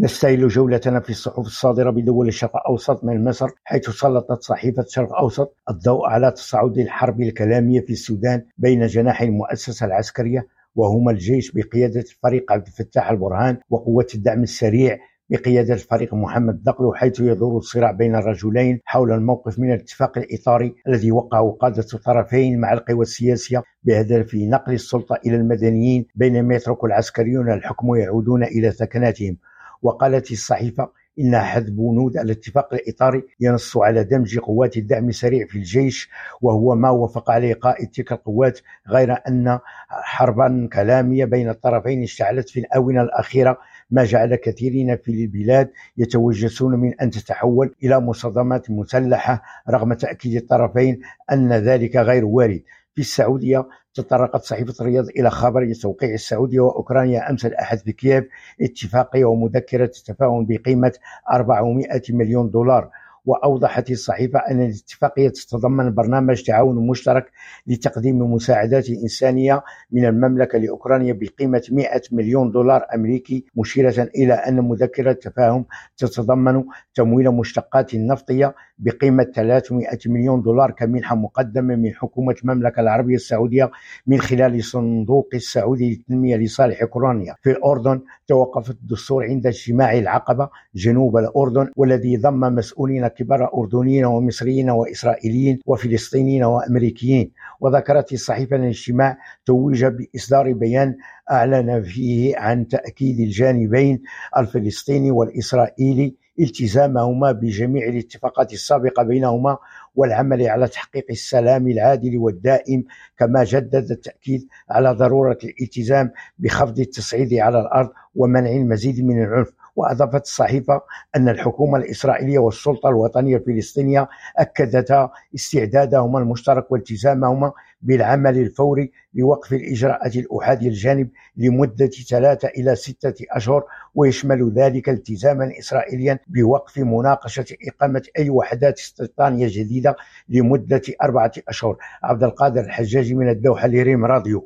نستهل جولتنا في الصحف الصادرة بدول الشرق الأوسط من مصر حيث سلطت صحيفة الشرق الأوسط الضوء على تصاعد الحرب الكلامية في السودان بين جناحي المؤسسة العسكرية وهما الجيش بقيادة الفريق عبد الفتاح البرهان وقوة الدعم السريع بقيادة الفريق محمد دقلو حيث يدور الصراع بين الرجلين حول الموقف من الاتفاق الإطاري الذي وقعه قادة الطرفين مع القوى السياسية بهدف نقل السلطة إلى المدنيين بينما يترك العسكريون الحكم ويعودون إلى سكناتهم. وقالت الصحيفة إن أحد بنود الاتفاق الإطاري ينص على دمج قوات الدعم السريع في الجيش وهو ما وافق عليه قائد تلك القوات غير أن حربا كلامية بين الطرفين اشتعلت في الآونة الأخيرة. ما جعل كثيرين في البلاد يتوجسون من أن تتحول إلى مصادمات مسلحة رغم تأكيد الطرفين أن ذلك غير وارد. في السعودية تطرقت صحيفة الرياض إلى خبر توقيع السعودية وأوكرانيا أمس الأحد في كييف اتفاقية ومذكرة تفاهم بقيمة 400 مليون دولار. وأوضحت الصحيفة أن الاتفاقية تتضمن برنامج تعاون مشترك لتقديم مساعدات إنسانية من المملكة لأوكرانيا بقيمة 100 مليون دولار أمريكي مشيرة إلى أن مذكرة التفاهم تتضمن تمويل مشتقات نفطية بقيمة 300 مليون دولار كمنحة مقدمة من حكومة المملكة العربية السعودية من خلال صندوق السعودي للتنمية لصالح أوكرانيا. في الأردن توقف الدستور عند اجتماع العقبة جنوب الأردن والذي ضم مسؤولين كبار أردنيين ومصريين وإسرائيليين وفلسطينيين وأمريكيين. وذكرت الصحيفة الاجتماع توج بإصدار بيان أعلن فيه عن تأكيد الجانبين الفلسطيني والإسرائيلي التزامهما بجميع الاتفاقات السابقة بينهما والعمل على تحقيق السلام العادل والدائم كما جدد التأكيد على ضرورة الالتزام بخفض التصعيد على الأرض ومنع المزيد من العنف. وأضافت الصحيفة أن الحكومة الإسرائيلية والسلطة الوطنية الفلسطينية أكدتا استعدادهما المشترك والتزامهما بالعمل الفوري لوقف الإجراءات الأحادية الجانب لمدة ثلاثة إلى ستة أشهر ويشمل ذلك التزاما إسرائيليا بوقف مناقشة إقامة أي وحدات استيطانية جديدة لمدة أربعة أشهر. عبد القادر الحجاجي من الدوحة لريم راديو.